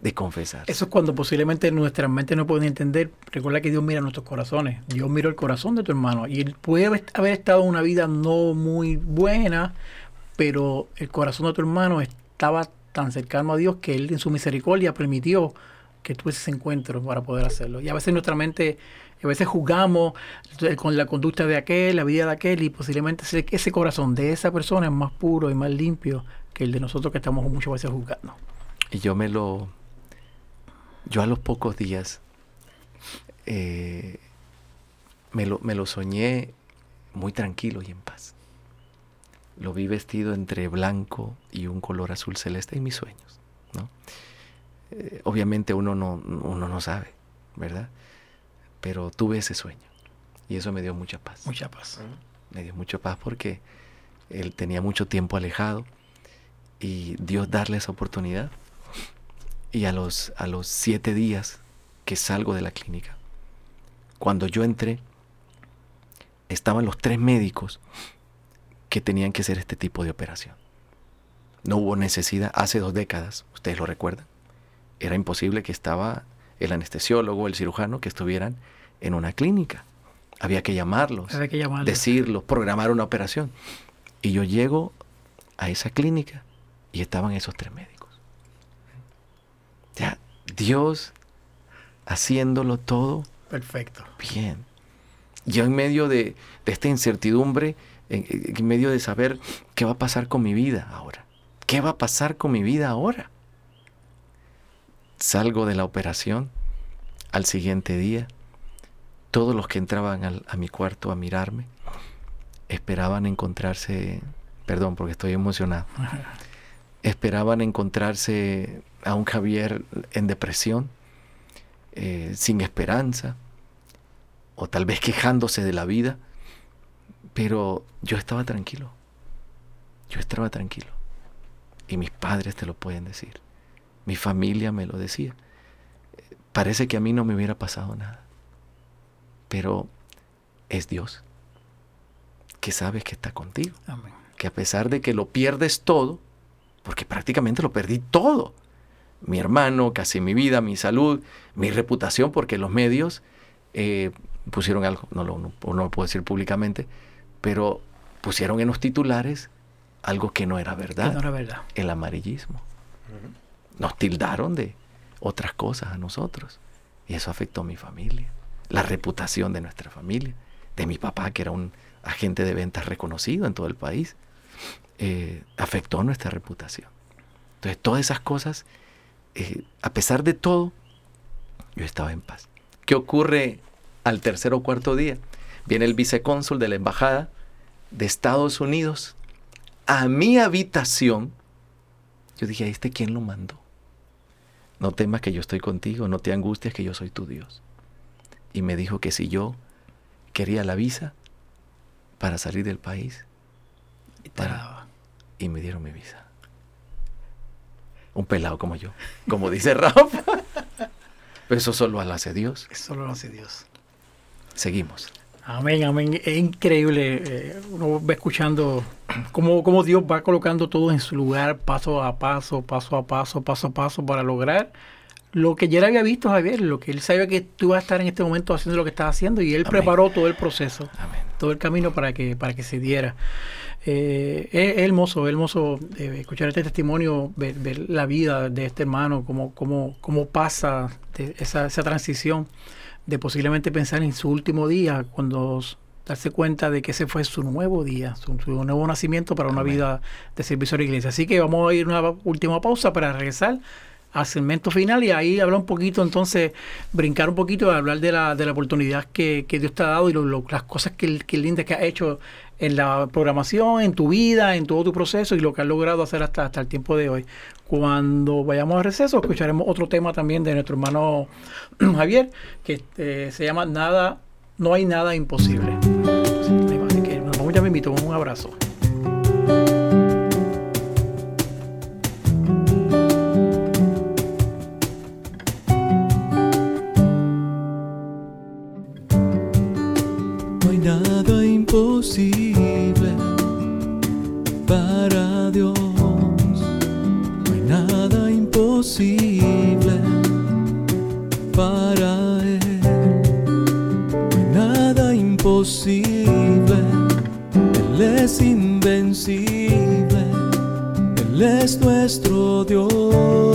de confesar. Eso es cuando posiblemente nuestra mente no puede entender. Recuerda que Dios mira nuestros corazones. Dios miró el corazón de tu hermano. Y él puede haber estado una vida no muy buena, pero el corazón de tu hermano estaba tan cercano a Dios que Él en su misericordia permitió que tuviese ese encuentro para poder hacerlo. Y a veces nuestra mente, a veces juzgamos con la conducta de aquel, la vida de aquel, y posiblemente ese, ese corazón de esa persona es más puro y más limpio que el de nosotros que estamos muchas veces juzgando. Y yo me lo... Yo a los pocos días eh, me, lo, me lo soñé muy tranquilo y en paz. Lo vi vestido entre blanco y un color azul celeste en mis sueños. ¿no? Eh, obviamente uno no, uno no sabe, ¿verdad? Pero tuve ese sueño y eso me dio mucha paz. Mucha paz. Me dio mucha paz porque él tenía mucho tiempo alejado y Dios darle esa oportunidad. Y a los, a los siete días que salgo de la clínica, cuando yo entré, estaban los tres médicos que tenían que hacer este tipo de operación. No hubo necesidad, hace dos décadas, ustedes lo recuerdan, era imposible que estaba el anestesiólogo, el cirujano, que estuvieran en una clínica. Había que llamarlos, Había que llamarlos. decirlos, programar una operación. Y yo llego a esa clínica y estaban esos tres médicos. Dios haciéndolo todo Perfecto. bien. Yo en medio de, de esta incertidumbre, en, en medio de saber qué va a pasar con mi vida ahora. ¿Qué va a pasar con mi vida ahora? Salgo de la operación al siguiente día. Todos los que entraban al- a mi cuarto a mirarme esperaban encontrarse, perdón porque estoy emocionado, esperaban encontrarse a un Javier en depresión, eh, sin esperanza, o tal vez quejándose de la vida, pero yo estaba tranquilo, yo estaba tranquilo. Y mis padres te lo pueden decir, mi familia me lo decía. Parece que a mí no me hubiera pasado nada, pero es Dios que sabes que está contigo Amén. que a pesar de que lo pierdes todo, porque prácticamente lo perdí todo, mi hermano, casi mi vida, mi salud, mi reputación, porque los medios eh, pusieron algo, no lo, no, no lo puedo decir públicamente, pero pusieron en los titulares algo que no era Que verdad, no era verdad. el amarillismo. Nos tildaron de otras cosas a nosotros y eso afectó a mi familia, la reputación de nuestra familia, de mi papá, que era un agente de ventas reconocido en todo el país, eh, afectó nuestra reputación. Entonces, todas esas cosas, eh, a pesar de todo, yo estaba en paz. ¿Qué ocurre al tercer o cuarto día? Viene el vicecónsul de la embajada de Estados Unidos a mi habitación. Yo dije, ¿a este quién lo mandó? No temas que yo estoy contigo, no te angusties que yo soy tu Dios. Y me dijo que si yo quería la visa para salir del país, Y te Para- daba. y me dieron mi visa. Un pelado como yo, como dice Rafa. Pero eso solo lo hace Dios. Eso lo hace Dios. Seguimos. Amén, amén. Es increíble. eh, uno va escuchando cómo, cómo Dios va colocando todo en su lugar, paso a paso, paso a paso, paso a paso, para lograr lo que ya él había visto, Javier, lo que él sabía que tú ibas a estar en este momento haciendo lo que estás haciendo y él Amén. preparó todo el proceso, Amén. todo el camino para que, para que se diera. Eh, es, hermoso, es hermoso eh, escuchar este testimonio, ver, ver la vida de este hermano, cómo, cómo, cómo pasa de esa, esa transición de posiblemente pensar en su último día, cuando darse cuenta de que ese fue su nuevo día, su, su nuevo nacimiento para una Amén. vida de servicio a la iglesia. Así que vamos a ir a una última pausa para regresar al segmento final y ahí hablar un poquito, entonces brincar un poquito, hablar de la, de la oportunidad que, que Dios te ha dado y lo- lo- las cosas que, que lindas que has hecho en la programación, en tu vida, en todo tu proceso y lo que has logrado hacer hasta, hasta el tiempo de hoy. Cuando vayamos a receso, escucharemos otro tema también de nuestro hermano Javier, que eh, se llama Nada, no hay nada imposible. Así que vamos ya me invito, un abrazo. Imposible para Él. Nada imposible. Él es invencible. Él es nuestro Dios.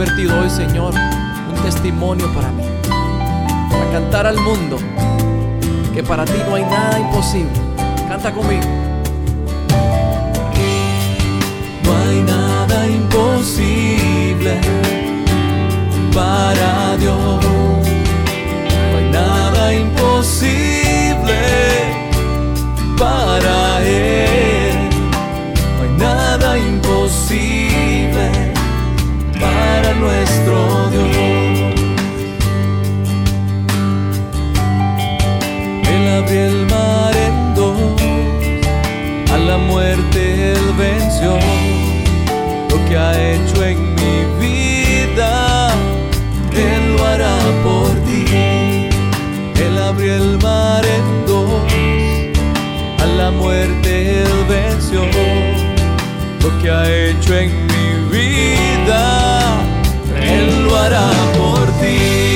Convertido hoy Señor un testimonio para mí. Para cantar al mundo que para ti no hay nada imposible. Canta conmigo. No hay nada imposible para Dios. No hay nada imposible para Él. No hay nada imposible para nuestro Dios. Él abrió el mar en dos, a la muerte él venció. Lo que ha hecho en mi vida, él lo hará por ti. Él abrió el mar en dos, a la muerte él venció. Lo que ha hecho en hará por ti.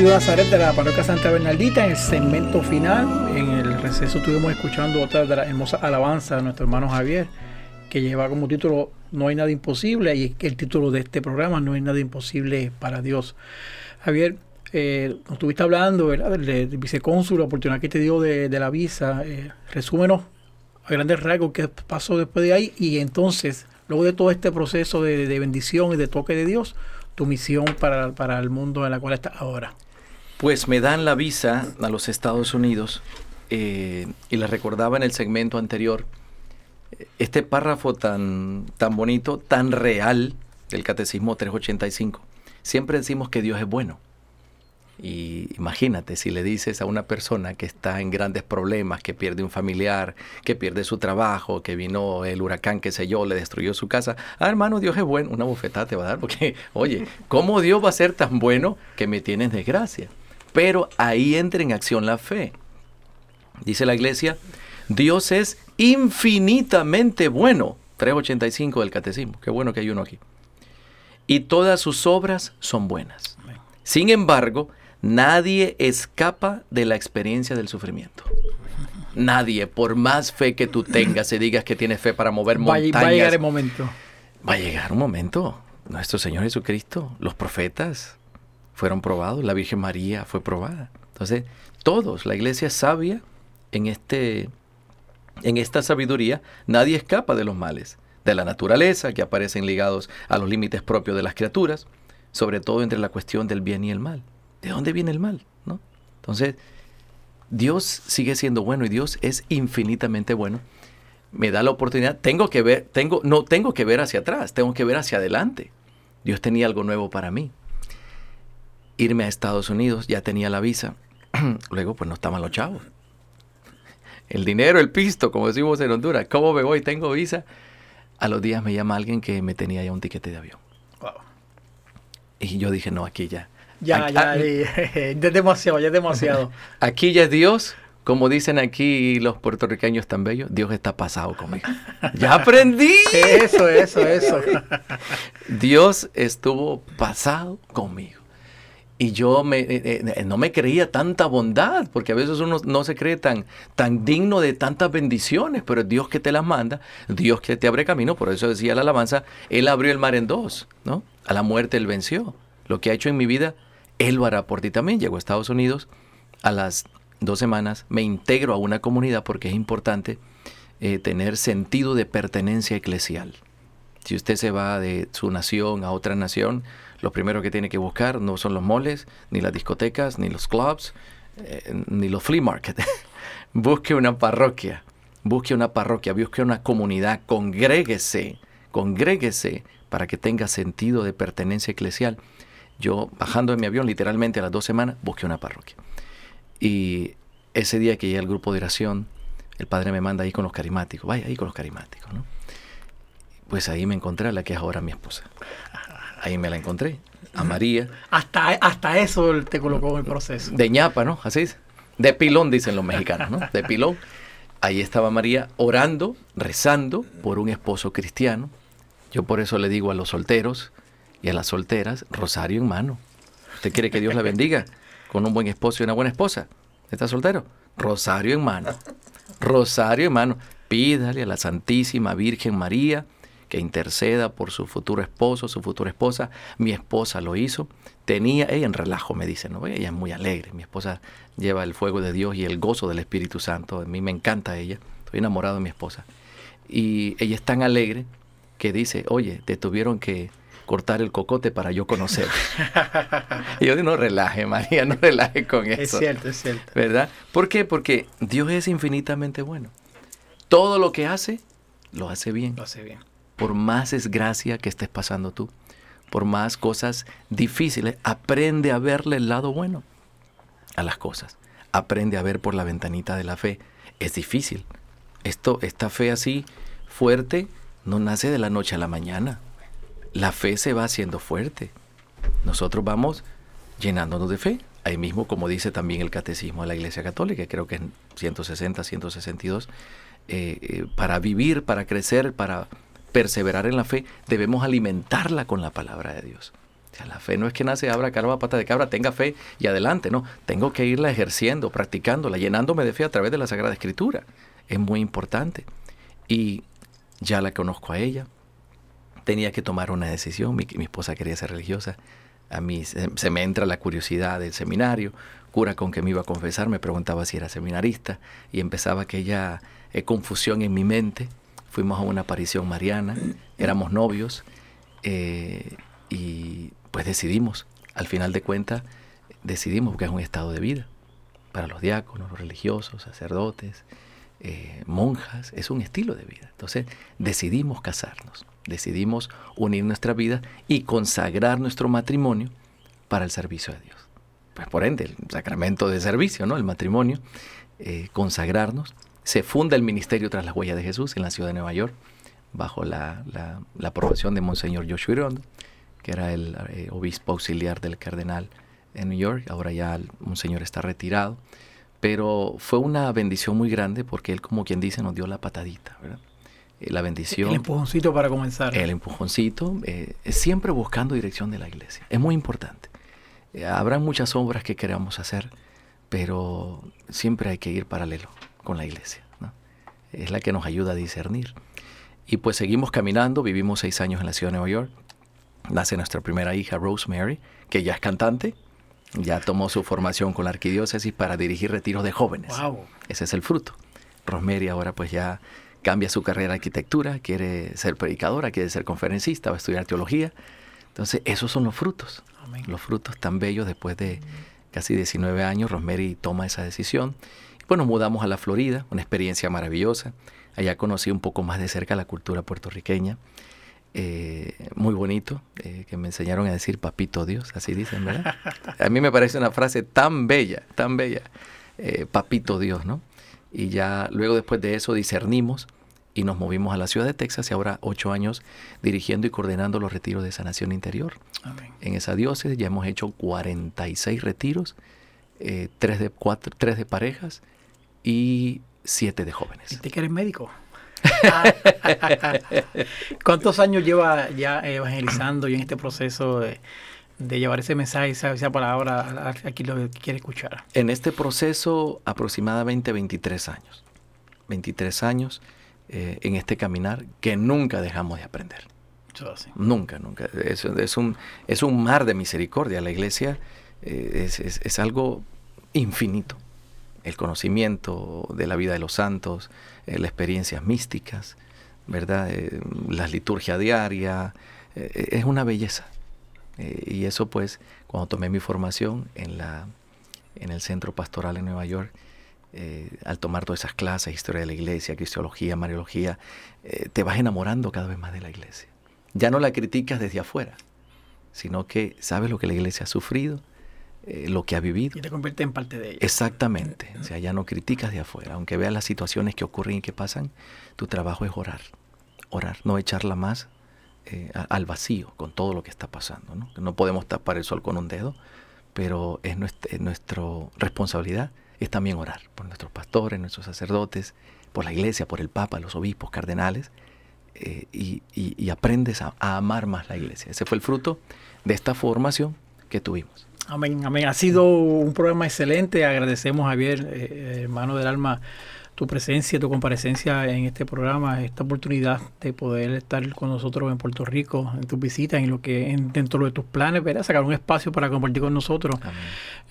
De la parroquia Santa Bernardita en el segmento final. En el receso estuvimos escuchando otra de las hermosas alabanzas de nuestro hermano Javier, que lleva como título No hay nada imposible y el título de este programa No hay nada imposible para Dios. Javier, eh, nos estuviste hablando ¿verdad? del, vicecónsul, la oportunidad que te dio de, la visa. Eh, resúmenos a grandes rasgos qué pasó después de ahí y entonces, luego de todo este proceso de, bendición y de toque de Dios, tu misión para, para el mundo en la cual estás ahora. Pues me dan la visa a los Estados Unidos eh, y les recordaba en el segmento anterior, eh, este párrafo tan, tan bonito, tan real del Catecismo 385. Siempre decimos que Dios es bueno. Y imagínate si le dices a una persona que está en grandes problemas, que pierde un familiar, que pierde su trabajo, que vino el huracán, que sé yo, le destruyó su casa. Ah, hermano, Dios es bueno. Una bofetada te va a dar porque, oye, ¿cómo Dios va a ser tan bueno que me tienes desgracia? Pero ahí entra en acción la fe. Dice la iglesia, Dios es infinitamente bueno. 385 del catecismo. Qué bueno que hay uno aquí. Y todas sus obras son buenas. Sin embargo, nadie escapa de la experiencia del sufrimiento. Nadie, por más fe que tú tengas y digas que tienes fe para mover montañas. Va, a llegar el momento. Va a llegar un momento. Nuestro Señor Jesucristo, los profetas fueron probados, la Virgen María fue probada. Entonces, todos, la iglesia es sabia en este en esta sabiduría nadie escapa de los males, de la naturaleza que aparecen ligados a los límites propios de las criaturas, sobre todo entre la cuestión del bien y el mal. ¿De dónde viene el mal? ¿No? Entonces, Dios sigue siendo bueno y Dios es infinitamente bueno. Me da la oportunidad, tengo que ver, tengo, no tengo que ver hacia atrás, tengo que ver hacia adelante. Dios tenía algo nuevo para mí. Irme a Estados Unidos, ya tenía la visa. Luego, pues no estaban los chavos el dinero, el pisto, como decimos en Honduras. ¿Cómo me voy? Tengo visa. A los días me llama alguien que me tenía ya un tiquete de avión. Wow. Y yo dije, no, aquí ya. Ya, ya, ya, es demasiado, ya es demasiado. Aquí ya es Dios, como dicen aquí los puertorriqueños tan bellos, Dios está pasado conmigo. Ya aprendí. Eso, eso, eso. Dios estuvo pasado conmigo. Y yo me, eh, eh, no me creía tanta bondad, porque a veces uno no se cree tan, tan digno de tantas bendiciones, pero es Dios que te las manda, Dios que te abre camino, por eso decía la alabanza, Él abrió el mar en dos, ¿no? A la muerte Él venció. Lo que ha hecho en mi vida, Él lo hará por ti también. Llego a Estados Unidos a las dos semanas, me integro a una comunidad porque es importante eh, tener sentido de pertenencia eclesial. Si usted se va de su nación a otra nación, lo primero que tiene que buscar no son los moles, ni las discotecas, ni los clubs, eh, ni los flea market. busque una parroquia, busque una parroquia, busque una comunidad, congréguese, congréguese para que tenga sentido de pertenencia eclesial. Yo, bajando en mi avión, literalmente a las dos semanas, busqué una parroquia. Y ese día que llegué al grupo de oración, el padre me manda ahí con los carismáticos, vaya ahí con los carismáticos, ¿no? Pues ahí me encontré a la que es ahora mi esposa. Ahí me la encontré, a María. Hasta, hasta eso te colocó en el proceso. De ñapa, ¿no? Así es. De pilón, dicen los mexicanos, ¿no? De pilón. Ahí estaba María orando, rezando por un esposo cristiano. Yo por eso le digo a los solteros y a las solteras, rosario en mano. ¿Usted quiere que Dios la bendiga con un buen esposo y una buena esposa? ¿Está soltero? Rosario en mano. Rosario en mano. Pídale a la Santísima Virgen María que interceda por su futuro esposo, su futura esposa. Mi esposa lo hizo. Tenía, ella en relajo me dice, ¿no? ella es muy alegre. Mi esposa lleva el fuego de Dios y el gozo del Espíritu Santo. A mí me encanta ella. Estoy enamorado de mi esposa. Y ella es tan alegre que dice, oye, te tuvieron que cortar el cocote para yo conocer. y yo digo, no relaje, María, no relaje con eso. Es cierto, es cierto. ¿Verdad? ¿Por qué? Porque Dios es infinitamente bueno. Todo lo que hace, lo hace bien. Lo hace bien por más desgracia que estés pasando tú, por más cosas difíciles, aprende a verle el lado bueno a las cosas. Aprende a ver por la ventanita de la fe. Es difícil. Esto, esta fe así fuerte no nace de la noche a la mañana. La fe se va haciendo fuerte. Nosotros vamos llenándonos de fe. Ahí mismo, como dice también el Catecismo de la Iglesia Católica, creo que en 160, 162, eh, eh, para vivir, para crecer, para perseverar en la fe, debemos alimentarla con la palabra de Dios. La fe no es que nace, abra calva, pata de cabra, tenga fe y adelante, no. Tengo que irla ejerciendo, practicándola, llenándome de fe a través de la Sagrada Escritura. Es muy importante. Y ya la conozco a ella. Tenía que tomar una decisión. Mi, esposa quería ser religiosa. A mí se, me entra la curiosidad del seminario. Cura con que me iba a confesar me preguntaba si era seminarista y empezaba aquella eh, confusión en mi mente fuimos a una aparición mariana, éramos novios eh, y pues decidimos, al final de cuentas, decidimos que es un estado de vida para los diáconos, los religiosos, sacerdotes, eh, monjas, es un estilo de vida. Entonces decidimos casarnos, decidimos unir nuestra vida y consagrar nuestro matrimonio para el servicio de Dios. Pues por ende, el sacramento de servicio, ¿no? El matrimonio, eh, consagrarnos. Se funda el ministerio tras las huellas de Jesús en la ciudad de Nueva York, bajo la, la, aprobación de Monseñor Joshua Irondo, que era el eh, obispo auxiliar del cardenal en New York. Ahora ya el Monseñor está retirado pero fue una bendición muy grande porque él, como quien dice, nos dio la patadita, ¿verdad? Eh, la bendición. El empujoncito para comenzar. El empujoncito, eh, siempre buscando dirección de la iglesia. Es muy importante. Habrá muchas obras que queramos hacer, pero siempre hay que ir paralelo con la iglesia. ¿no? Es la que nos ayuda a discernir. Y pues seguimos caminando, vivimos seis años en la ciudad de Nueva York. Nace nuestra primera hija, Rosemary, que ya es cantante, ya tomó su formación con la arquidiócesis para dirigir retiros de jóvenes. Ese es el fruto. Rosemary ahora pues ya cambia su carrera de arquitectura, quiere ser predicadora, quiere ser conferencista, va a estudiar teología. Entonces, esos son los frutos. Los frutos tan bellos después de casi 19 años, Rosemary toma esa decisión. Pues nos mudamos a la Florida, una experiencia maravillosa. Allá conocí un poco más de cerca la cultura puertorriqueña. Eh, muy bonito, eh, que me enseñaron a decir papito Dios, así dicen, ¿verdad? A mí me parece una frase tan bella, tan bella, eh, papito Dios, ¿no? Y ya luego después de eso discernimos y nos movimos a la ciudad de Texas y ahora ocho años dirigiendo y coordinando los retiros de sanación interior. En esa diócesis ya hemos hecho 46 retiros, tres, de cuatro, tres de parejas y siete de jóvenes. ¿Y te quieres médico? ¿Cuántos años lleva ya evangelizando y en este proceso de, llevar ese mensaje, esa, esa palabra a, quien lo quiere escuchar? En este proceso aproximadamente 23 años. 23 años eh, en este caminar que nunca dejamos de aprender. Nunca, nunca. Es, es, un, es un mar de misericordia. La iglesia eh, es, es algo infinito el conocimiento de la vida de los santos, eh, las experiencias místicas, ¿verdad? Eh, la liturgia diaria, eh, es una belleza. y eso pues, cuando tomé mi formación en, la, en el centro pastoral en Nueva York, al tomar todas esas clases, historia de la iglesia, cristología, mariología, te vas enamorando cada vez más de la iglesia. Ya no la criticas desde afuera, sino que sabes lo que la iglesia ha sufrido, eh, lo que ha vivido. Y te convierte en parte de ella. Exactamente. O sea, ya no criticas de afuera. Aunque veas las situaciones que ocurren y que pasan, tu trabajo es orar. Orar, no echarla más eh, al vacío con todo lo que está pasando. ¿no? no podemos tapar el sol con un dedo, pero es nuestra, responsabilidad es también orar por nuestros pastores, nuestros sacerdotes, por la iglesia, por el Papa, los obispos, cardenales, eh, y, aprendes a, amar más la iglesia. Ese fue el fruto de esta formación que tuvimos. Amén, amén. Ha sido un programa excelente. Agradecemos, Javier, eh, eh, hermano del alma, tu presencia, tu comparecencia en este programa, esta oportunidad de poder estar con nosotros en Puerto Rico, en tus visitas, en lo que dentro de tus planes, ¿verdad? sacar un espacio para compartir con nosotros,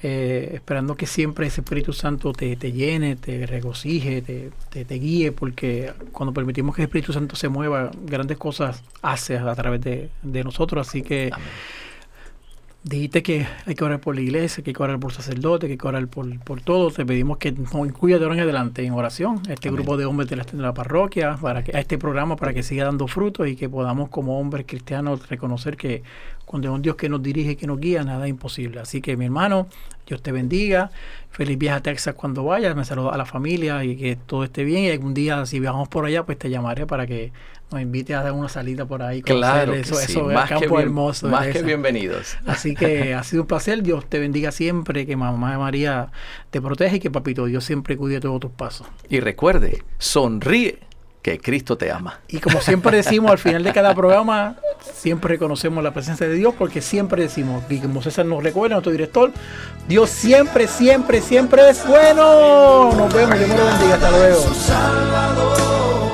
eh, esperando que siempre ese Espíritu Santo te, llene, te regocije, te, te, guíe, porque cuando permitimos que el Espíritu Santo se mueva, grandes cosas hace a través de, nosotros, así que... Dijiste que hay que orar por la iglesia, que hay que orar por sacerdotes, que hay que orar por, por todo. Te pedimos que nos incluya de ahora en adelante en oración este grupo de hombres de la, de la, parroquia, para que, a este programa, para que siga dando frutos y que podamos como hombres cristianos reconocer que cuando es un Dios que nos dirige, que nos guía, nada es imposible. Así que mi hermano, Dios te bendiga. Feliz viaje a Texas cuando vayas. Me saludo a la familia y que todo esté bien. Y algún día, si viajamos por allá, pues te llamaré para que nos invite a dar una salida por ahí. Claro, eso, eso más campo que hermoso. Más que bienvenidos. Así que ha sido un placer. Dios te bendiga siempre. Que mamá María te protege y que papito Dios siempre cuide todos tus pasos. Y recuerde, sonríe que Cristo te ama. Y como siempre decimos al final de cada programa, siempre reconocemos la presencia de Dios porque siempre decimos, y como César nos recuerda, nuestro director, Dios siempre, siempre, siempre es bueno. Nos vemos, Dios me lo bendiga, hasta luego.